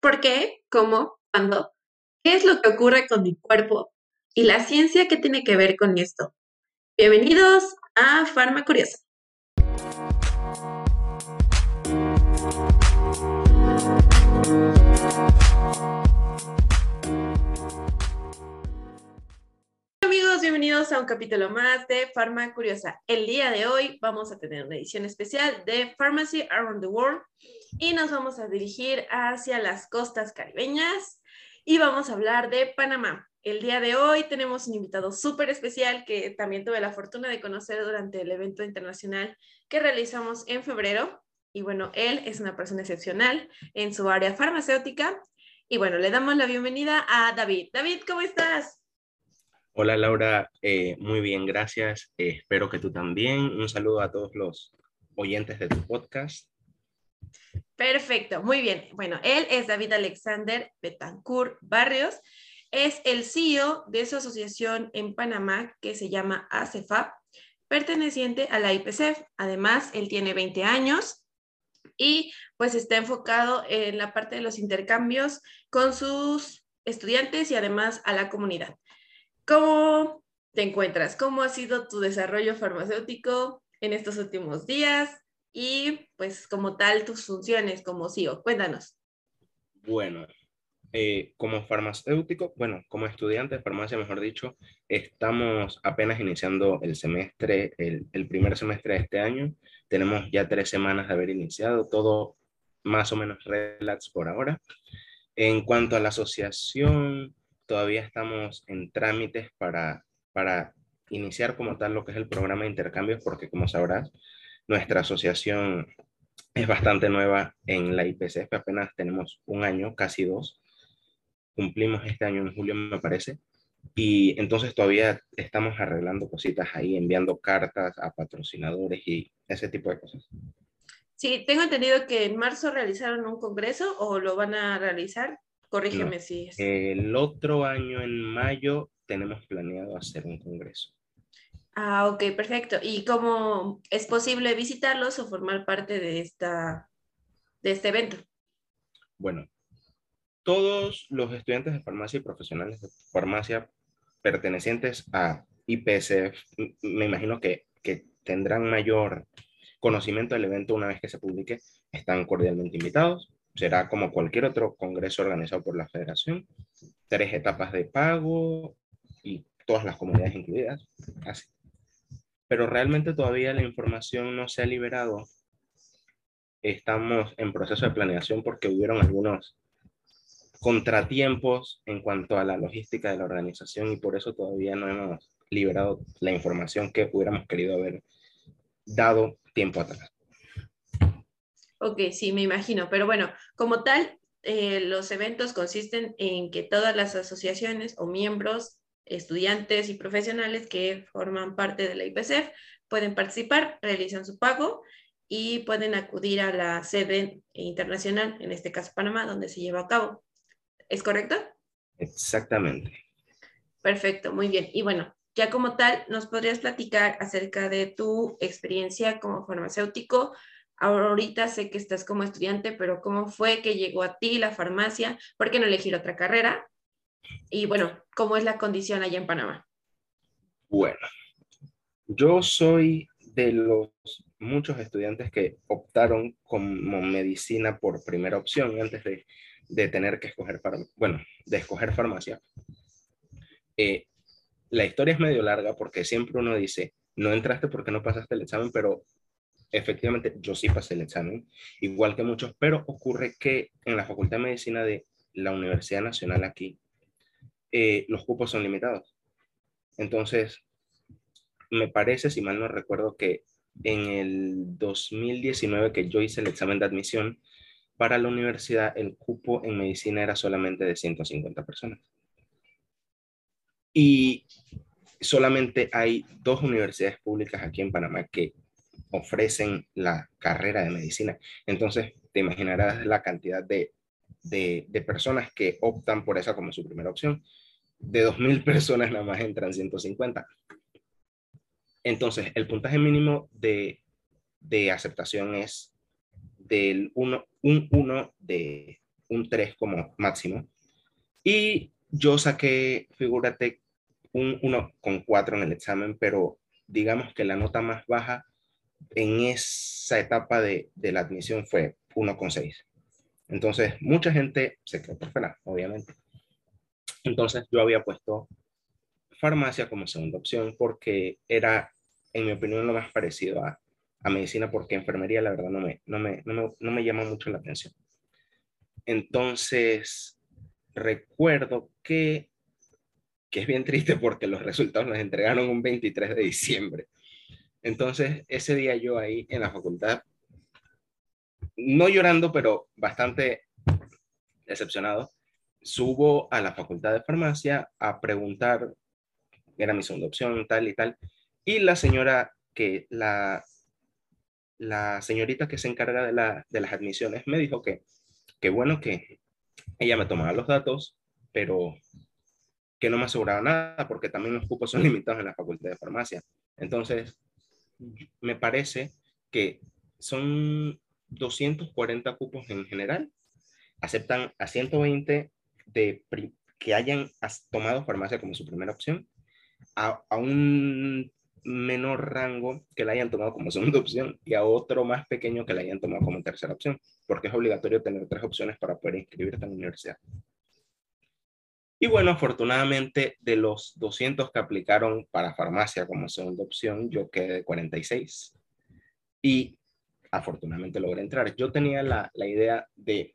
¿Por qué? ¿Cómo? ¿Cuándo? ¿Qué es lo que ocurre con mi cuerpo? ¿Y la ciencia qué tiene que ver con esto? Bienvenidos a Farma Curiosa. Bienvenidos a un capítulo más de Farma Curiosa. El día de hoy vamos a tener una edición especial de Pharmacy Around the World y nos vamos a dirigir hacia las costas caribeñas y vamos a hablar de Panamá. El día de hoy tenemos un invitado súper especial que también tuve la fortuna de conocer durante el evento internacional que realizamos en febrero. Y bueno, él es una persona excepcional en su área farmacéutica. Y bueno, le damos la bienvenida a David. David, ¿cómo estás? Hola Laura, eh, muy bien, gracias. Eh, espero que tú también. Un saludo a todos los oyentes de tu podcast. Perfecto, muy bien. Bueno, él es David Alexander Betancourt Barrios es el CEO de su asociación en Panamá que se llama ACEFAP, perteneciente a la IPCF. Además, él tiene 20 años y pues está enfocado en la parte de los intercambios con sus estudiantes y además a la comunidad. ¿Cómo te encuentras? ¿Cómo ha sido tu desarrollo farmacéutico en estos últimos días? Y pues como tal tus funciones como CEO. Cuéntanos. Bueno, eh, como farmacéutico, bueno, como estudiante de farmacia, mejor dicho, estamos apenas iniciando el semestre, el, el, primer semestre de este año. Tenemos ya tres semanas de haber iniciado, todo más o menos relax por ahora. En cuanto a la asociación, todavía estamos en trámites para, para iniciar como tal lo que es el programa de intercambios, porque como sabrás, nuestra asociación es bastante nueva en la IPCF, apenas tenemos un año, casi dos, cumplimos este año en julio, me parece. Y entonces todavía estamos arreglando cositas ahí, enviando cartas a patrocinadores y ese tipo de cosas. Sí, tengo entendido que en marzo realizaron un congreso o lo van a realizar. Corrígeme si es. El otro año, en mayo, tenemos planeado hacer un congreso. Ah, ok, perfecto. ¿Y cómo es posible visitarlos o formar parte de, esta, de este evento? Bueno, todos los estudiantes de farmacia y profesionales de farmacia pertenecientes a IPSF, me imagino que, que tendrán mayor conocimiento del evento una vez que se publique, están cordialmente invitados. Será como cualquier otro congreso organizado por la federación, tres etapas de pago y todas las comunidades incluidas. Así. Pero realmente todavía la información no se ha liberado. Estamos en proceso de planeación porque hubieron algunos contratiempos en cuanto a la logística de la organización y por eso todavía no hemos liberado la información que hubiéramos querido haber dado tiempo atrás. Ok, sí, me imagino, pero bueno, como tal, eh, los eventos consisten en que todas las asociaciones o miembros, estudiantes y profesionales que forman parte de la IPCF pueden participar, realizan su pago y pueden acudir a la sede internacional, en este caso Panamá, donde se lleva a cabo. ¿Es correcto? Exactamente. Perfecto, muy bien. Y bueno, ya como tal, ¿nos podrías platicar acerca de tu experiencia como farmacéutico? Ahorita sé que estás como estudiante, pero ¿cómo fue que llegó a ti la farmacia? ¿Por qué no elegir otra carrera? Y bueno, ¿cómo es la condición allá en Panamá? Bueno, yo soy de los muchos estudiantes que optaron como medicina por primera opción antes de de tener que escoger, bueno, de escoger farmacia, eh, la historia es medio larga porque siempre uno dice, no entraste porque no pasaste el examen, pero efectivamente yo sí pasé el examen, igual que muchos, pero ocurre que en la Facultad de Medicina de la Universidad Nacional aquí, eh, los cupos son limitados. Entonces, me parece, si mal no recuerdo, que en el 2019 que yo hice el examen de admisión, para la universidad el cupo en medicina era solamente de 150 personas. Y solamente hay dos universidades públicas aquí en Panamá que ofrecen la carrera de medicina. Entonces, te imaginarás la cantidad de, de, personas que optan por esa como su primera opción. De 2.000 personas nada más entran 150. Entonces, el puntaje mínimo de, de aceptación es del 1 un 1 de, un 3 como máximo. Y yo saqué, figúrate, un 1 con 4 en el examen, pero digamos que la nota más baja en esa etapa de, de la admisión fue 1 con 6. Entonces, mucha gente se quedó por fuera, obviamente. Entonces, yo había puesto farmacia como segunda opción porque era, en mi opinión, lo más parecido a, a medicina, porque enfermería, la verdad, no me, no, me, no, me, no me llama mucho la atención. Entonces, recuerdo que, que es bien triste porque los resultados los entregaron un 23 de diciembre. Entonces, ese día yo ahí en la facultad, no llorando, pero bastante decepcionado, subo a la facultad de farmacia a preguntar, era mi segunda opción, tal y tal, y la señora que, la, la señorita que se encarga de, la, de las admisiones me dijo que, que bueno que ella me tomaba los datos, pero que no me aseguraba nada porque también los cupos son limitados en la facultad de farmacia. Entonces, me parece que son 240 cupos en general, aceptan a 120 de que hayan tomado farmacia como su primera opción, a, a, un menor rango que la hayan tomado como segunda opción y a otro más pequeño que la hayan tomado como tercera opción, porque es obligatorio tener tres opciones para poder inscribirte en la universidad. Y bueno, afortunadamente de los 200 que aplicaron para farmacia como segunda opción, yo quedé de 46. Y afortunadamente logré entrar. Yo tenía la, la idea de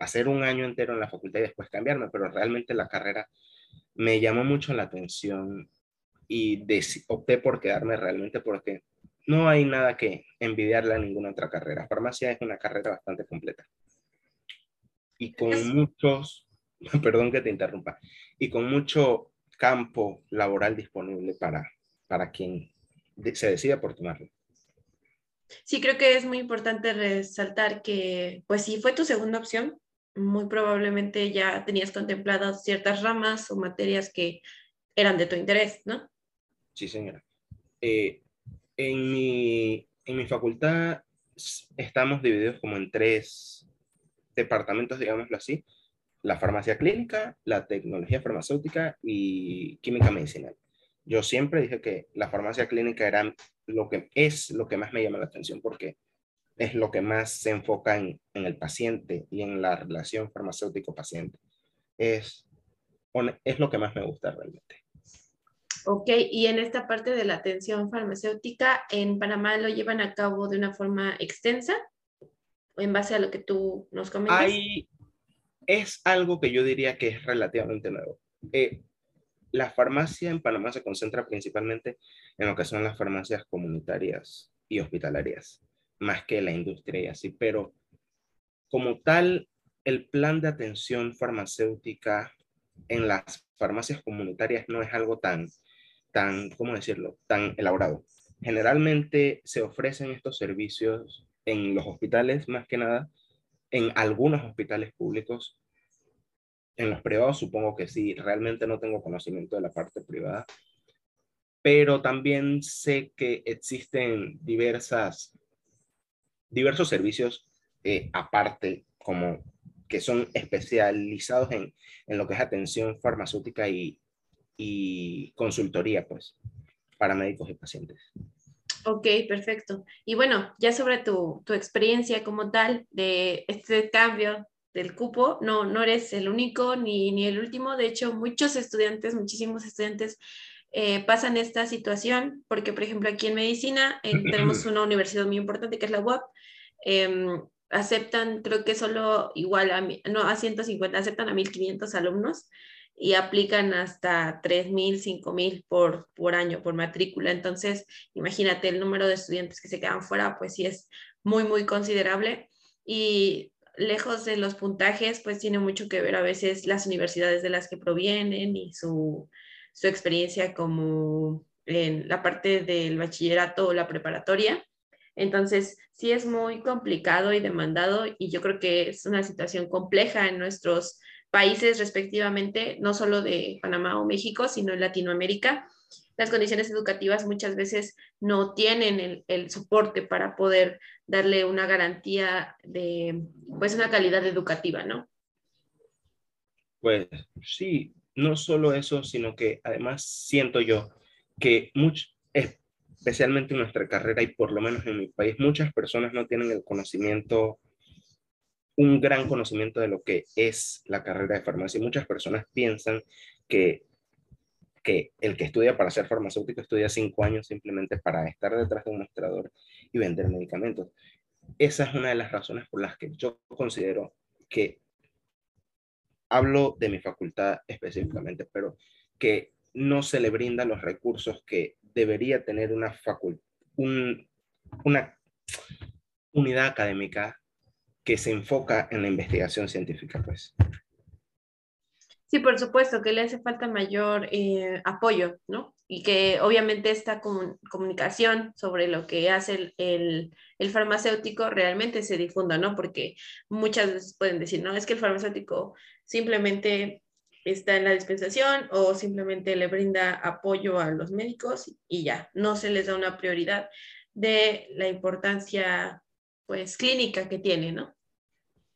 hacer un año entero en la facultad y después cambiarme, pero realmente la carrera me llamó mucho la atención y opté por quedarme realmente porque no hay nada que envidiarle a ninguna otra carrera. Farmacia es una carrera bastante completa. Y con muchos perdón que te interrumpa, y con mucho campo laboral disponible para, para quien se decida por tomarlo. Sí, creo que es muy importante resaltar que, pues si fue tu segunda opción, muy probablemente ya tenías contempladas ciertas ramas o materias que eran de tu interés, ¿no? Sí, señora. Eh, en, mi, en mi facultad estamos divididos como en tres departamentos, digámoslo así la farmacia clínica, la tecnología farmacéutica y química medicinal. Yo siempre dije que la farmacia clínica era lo que es lo que más me llama la atención porque es lo que más se enfoca en, en el paciente y en la relación farmacéutico-paciente. Es, es lo que más me gusta realmente. Ok, y en esta parte de la atención farmacéutica, ¿en Panamá lo llevan a cabo de una forma extensa? En base a lo que tú nos comentas. Hay, es algo que yo diría que es relativamente nuevo. Eh, la farmacia en Panamá se concentra principalmente en lo que son las farmacias comunitarias y hospitalarias, más que la industria y así, pero como tal, el plan de atención farmacéutica en las farmacias comunitarias no es algo tan, tan, ¿cómo decirlo?, tan elaborado. Generalmente se ofrecen estos servicios en los hospitales, más que nada, en algunos hospitales públicos. En los privados supongo que sí, realmente no tengo conocimiento de la parte privada, pero también sé que existen diversas, diversos servicios eh, aparte, como que son especializados en, en, lo que es atención farmacéutica y, y consultoría, pues, para médicos y pacientes. Ok, perfecto. Y bueno, ya sobre tu, tu, experiencia como tal de este cambio del cupo, no, no eres el único ni, ni el último. De hecho, muchos estudiantes, muchísimos estudiantes eh, pasan esta situación porque, por ejemplo, aquí en medicina eh, tenemos una universidad muy importante que es la UAP. Em, aceptan, creo que solo igual a, no, a 150, aceptan a 1.500 alumnos y aplican hasta 3.000, 5.000 por, por año, por matrícula. Entonces, imagínate el número de estudiantes que se quedan fuera, pues sí es muy, muy considerable. Y lejos de los puntajes, pues tiene mucho que ver a veces las universidades de las que provienen y su, su experiencia como en la parte del bachillerato o la preparatoria. Entonces, sí es muy complicado y demandado y yo creo que es una situación compleja en nuestros países respectivamente, no solo de Panamá o México, sino en Latinoamérica. Las condiciones educativas muchas veces no tienen el, soporte para poder darle una garantía de, pues, una calidad educativa, ¿no? Pues sí, no solo eso, sino que además siento yo que mucho, especialmente en nuestra carrera y por lo menos en mi país, muchas personas no tienen el conocimiento, un gran conocimiento de lo que es la carrera de farmacia. Muchas personas piensan que, que el que estudia para ser farmacéutico estudia cinco años simplemente para estar detrás de un mostrador y vender medicamentos. Esa es una de las razones por las que yo considero que hablo de mi facultad específicamente, pero que no se le brindan los recursos que debería tener una facultad, una unidad académica que se enfoca en la investigación científica, pues. Sí, por supuesto, que le hace falta mayor eh, apoyo, ¿no? Y que obviamente esta comunicación sobre lo que hace el, el, farmacéutico realmente se difunda, ¿no? Porque muchas veces pueden decir, no, es que el farmacéutico simplemente está en la dispensación o simplemente le brinda apoyo a los médicos y ya, no se les da una prioridad de la importancia pues clínica que tiene, ¿no?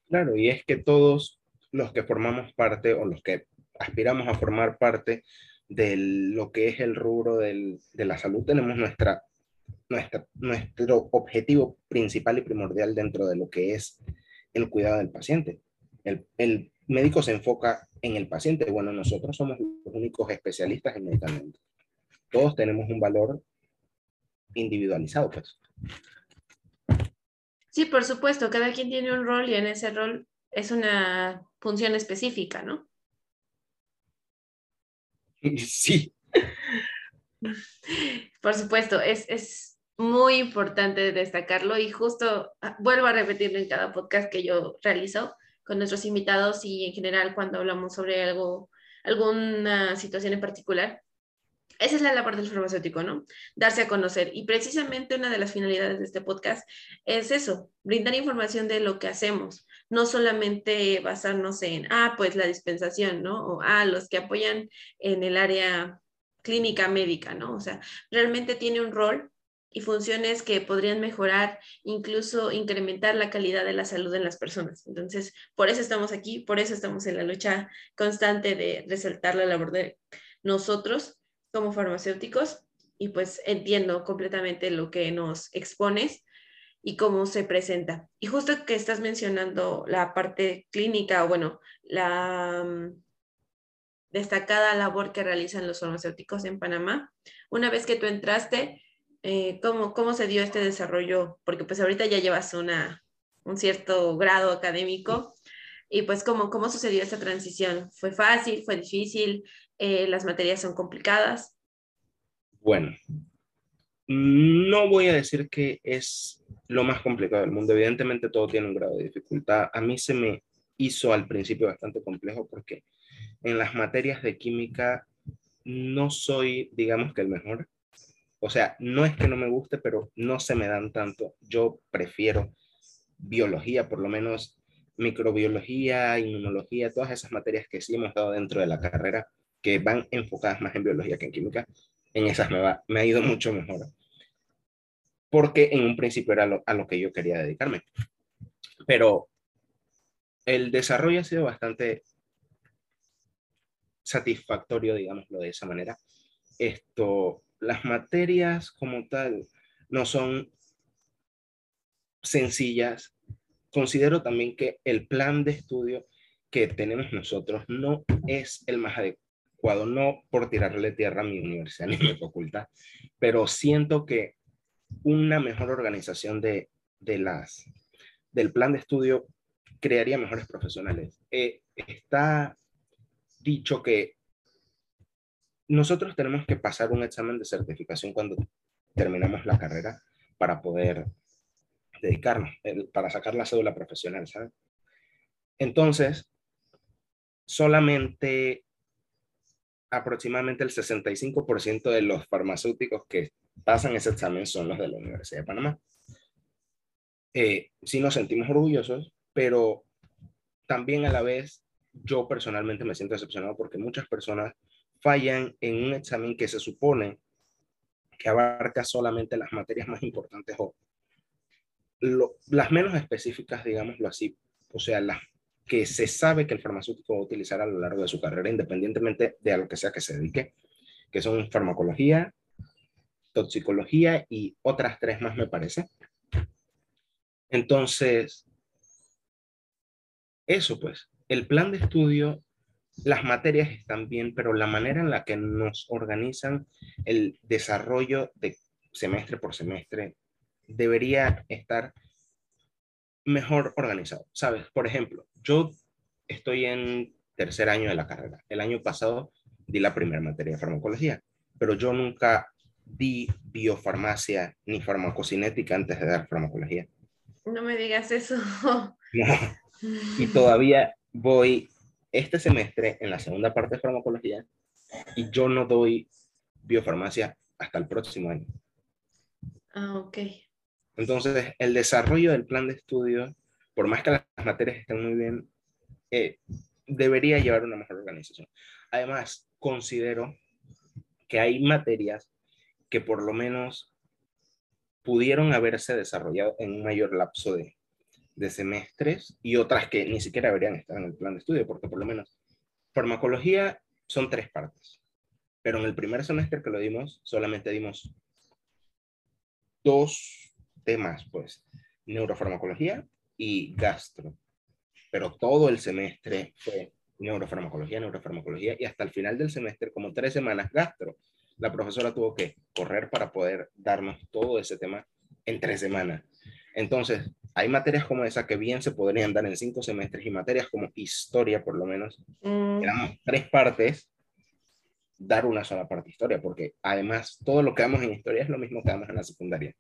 Claro, y es que todos los que formamos parte o los que aspiramos a formar parte de lo que es el rubro del, de la salud tenemos nuestra, nuestra, nuestro objetivo principal y primordial dentro de lo que es el cuidado del paciente. El, el médico se enfoca en el paciente. Bueno, nosotros somos los únicos especialistas en medicamentos. Todos tenemos un valor individualizado, pues. Sí, por supuesto, cada quien tiene un rol y en ese rol es una función específica, ¿no? Sí. Por supuesto, es, es muy importante destacarlo y justo ah, vuelvo a repetirlo en cada podcast que yo realizo con nuestros invitados y en general cuando hablamos sobre algo, alguna situación en particular. Esa es la labor del farmacéutico, ¿no? Darse a conocer. Y precisamente una de las finalidades de este podcast es eso, brindar información de lo que hacemos, no solamente basarnos en, ah, pues la dispensación, ¿no? O, ah, los que apoyan en el área clínica médica, ¿no? O sea, realmente tiene un rol y funciones que podrían mejorar, incluso incrementar la calidad de la salud en las personas. Entonces, por eso estamos aquí, por eso estamos en la lucha constante de resaltar la labor de nosotros como farmacéuticos y pues entiendo completamente lo que nos expones y cómo se presenta. Y justo que estás mencionando la parte clínica, o bueno, la mm, destacada labor que realizan los farmacéuticos en Panamá, una vez que tú entraste, eh, ¿cómo, ¿cómo, se dio este desarrollo? Porque pues ahorita ya llevas una, un cierto grado académico y pues ¿cómo, cómo sucedió esta transición? ¿Fue fácil? ¿Fue difícil? Eh, ¿Las materias son complicadas? Bueno, no voy a decir que es lo más complicado del mundo. Evidentemente todo tiene un grado de dificultad. A mí se me hizo al principio bastante complejo porque en las materias de química no soy, digamos que el mejor. O sea, no es que no me guste, pero no se me dan tanto. Yo prefiero biología, por lo menos microbiología, inmunología, todas esas materias que sí hemos dado dentro de la carrera, que van enfocadas más en biología que en química, en esas me, va, me ha ido mucho mejor. Porque en un principio era a lo que yo quería dedicarme. Pero el desarrollo ha sido bastante satisfactorio, digámoslo de esa manera. Esto, las materias como tal no son sencillas. Considero también que el plan de estudio que tenemos nosotros no es el más adecuado, no por tirarle tierra a mi universidad ni a mi facultad, pero siento que una mejor organización de, de las, del plan de estudio crearía mejores profesionales. Eh, está dicho que nosotros tenemos que pasar un examen de certificación cuando terminamos la carrera para poder dedicarnos, para sacar la cédula profesional, ¿sabes? Entonces, solamente aproximadamente el 65% de los farmacéuticos que pasan ese examen son los de la Universidad de Panamá. Eh, sí nos sentimos orgullosos, pero también a la vez yo personalmente me siento decepcionado porque muchas personas fallan en un examen que se supone que abarca solamente las materias más importantes o las menos específicas, digámoslo así, o sea, las, que se sabe que el farmacéutico va a utilizar a lo largo de su carrera, independientemente de a lo que sea que se dedique, que son farmacología, toxicología y otras tres más, me parece. Entonces, eso pues, el plan de estudio, las materias están bien, pero la manera en la que nos organizan el desarrollo de semestre por semestre debería estar mejor organizado. ¿Sabes? Por ejemplo, yo estoy en tercer año de la carrera. El año pasado di la primera materia de farmacología, pero yo nunca di biofarmacia ni farmacocinética antes de dar farmacología. No me digas eso. Y todavía voy este semestre en la segunda parte de farmacología y yo no doy biofarmacia hasta el próximo año. Ah, ok. Entonces, el desarrollo del plan de estudio, por más que las materias estén muy bien, eh, debería llevar una mejor organización. Además, considero que hay materias que por lo menos pudieron haberse desarrollado en un mayor lapso de, de semestres y otras que ni siquiera deberían estar en el plan de estudio, porque por lo menos farmacología son tres partes, pero en el primer semestre que lo dimos, solamente dimos dos temas, pues, neurofarmacología y gastro. Pero todo el semestre fue neurofarmacología, neurofarmacología, y hasta el final del semestre, como tres semanas, gastro. La profesora tuvo que correr para poder darnos todo ese tema en tres semanas. Entonces, hay materias como esa que bien se podrían dar en cinco semestres y materias como historia, por lo menos, mm. tres partes, dar una sola parte de historia, porque además todo lo que damos en historia es lo mismo que damos en la secundaria.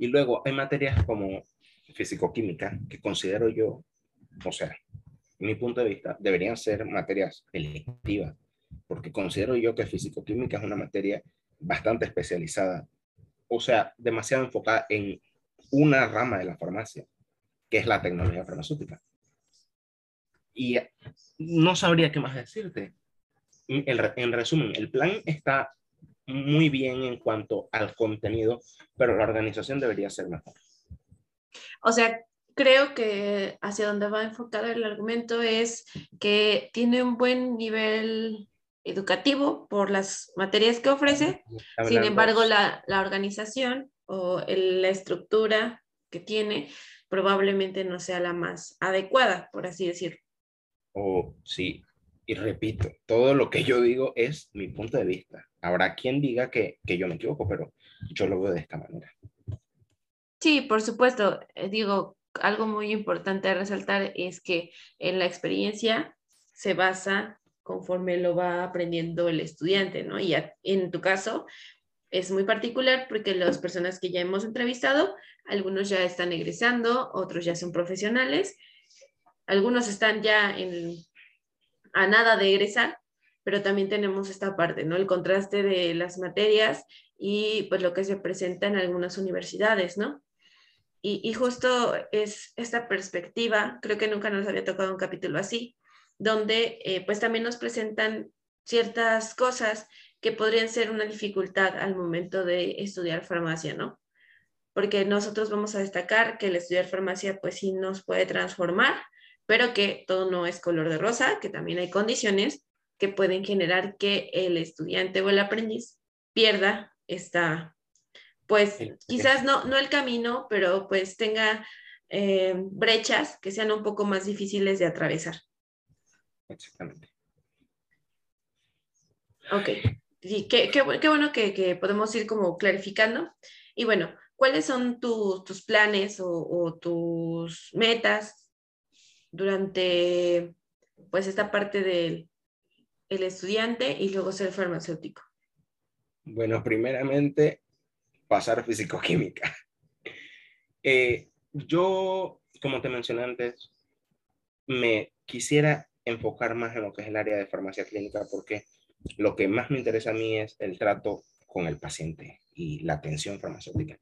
Y luego hay materias como físico-química, que considero yo, o sea, mi punto de vista, deberían ser materias electivas, porque considero yo que físico-química es una materia bastante especializada, o sea, demasiado enfocada en una rama de la farmacia, que es la tecnología farmacéutica. Y no sabría qué más decirte. En, resumen, el plan está muy bien en cuanto al contenido, pero la organización debería ser mejor. O sea, creo que hacia donde va enfocado el argumento es que tiene un buen nivel educativo por las materias que ofrece, sin embargo la, la organización o la estructura que tiene probablemente no sea la más adecuada, por así decirlo. Oh, sí, y repito, todo lo que yo digo es mi punto de vista. Habrá quien diga que, que yo me equivoco, pero yo lo veo de esta manera. Sí, por supuesto. Eh, digo, algo muy importante a resaltar es que en la experiencia se basa conforme lo va aprendiendo el estudiante, ¿no? Y en tu caso es muy particular porque las personas que ya hemos entrevistado, algunos ya están egresando, otros ya son profesionales, algunos están ya en, a nada de egresar, pero también tenemos esta parte, ¿no? El contraste de las materias y pues lo que se presenta en algunas universidades, ¿no? Y, justo es esta perspectiva, creo que nunca nos había tocado un capítulo así, donde eh, pues también nos presentan ciertas cosas que podrían ser una dificultad al momento de estudiar farmacia, ¿no? Porque nosotros vamos a destacar que el estudiar farmacia pues sí nos puede transformar, pero que todo no es color de rosa, que también hay condiciones que pueden generar que el estudiante o el aprendiz pierda esta pues quizás no, no el camino, pero pues tenga eh, brechas que sean un poco más difíciles de atravesar. Exactamente. Ok, sí, qué, qué, bueno que, podemos ir como clarificando. Y bueno, ¿cuáles son tus planes o, tus metas durante pues esta parte del el estudiante y luego ser farmacéutico? Bueno, primeramente pasar físico-química. Eh, yo, como te mencioné antes, me quisiera enfocar más en lo que es el área de farmacia clínica porque lo que más me interesa a mí es el trato con el paciente y la atención farmacéutica.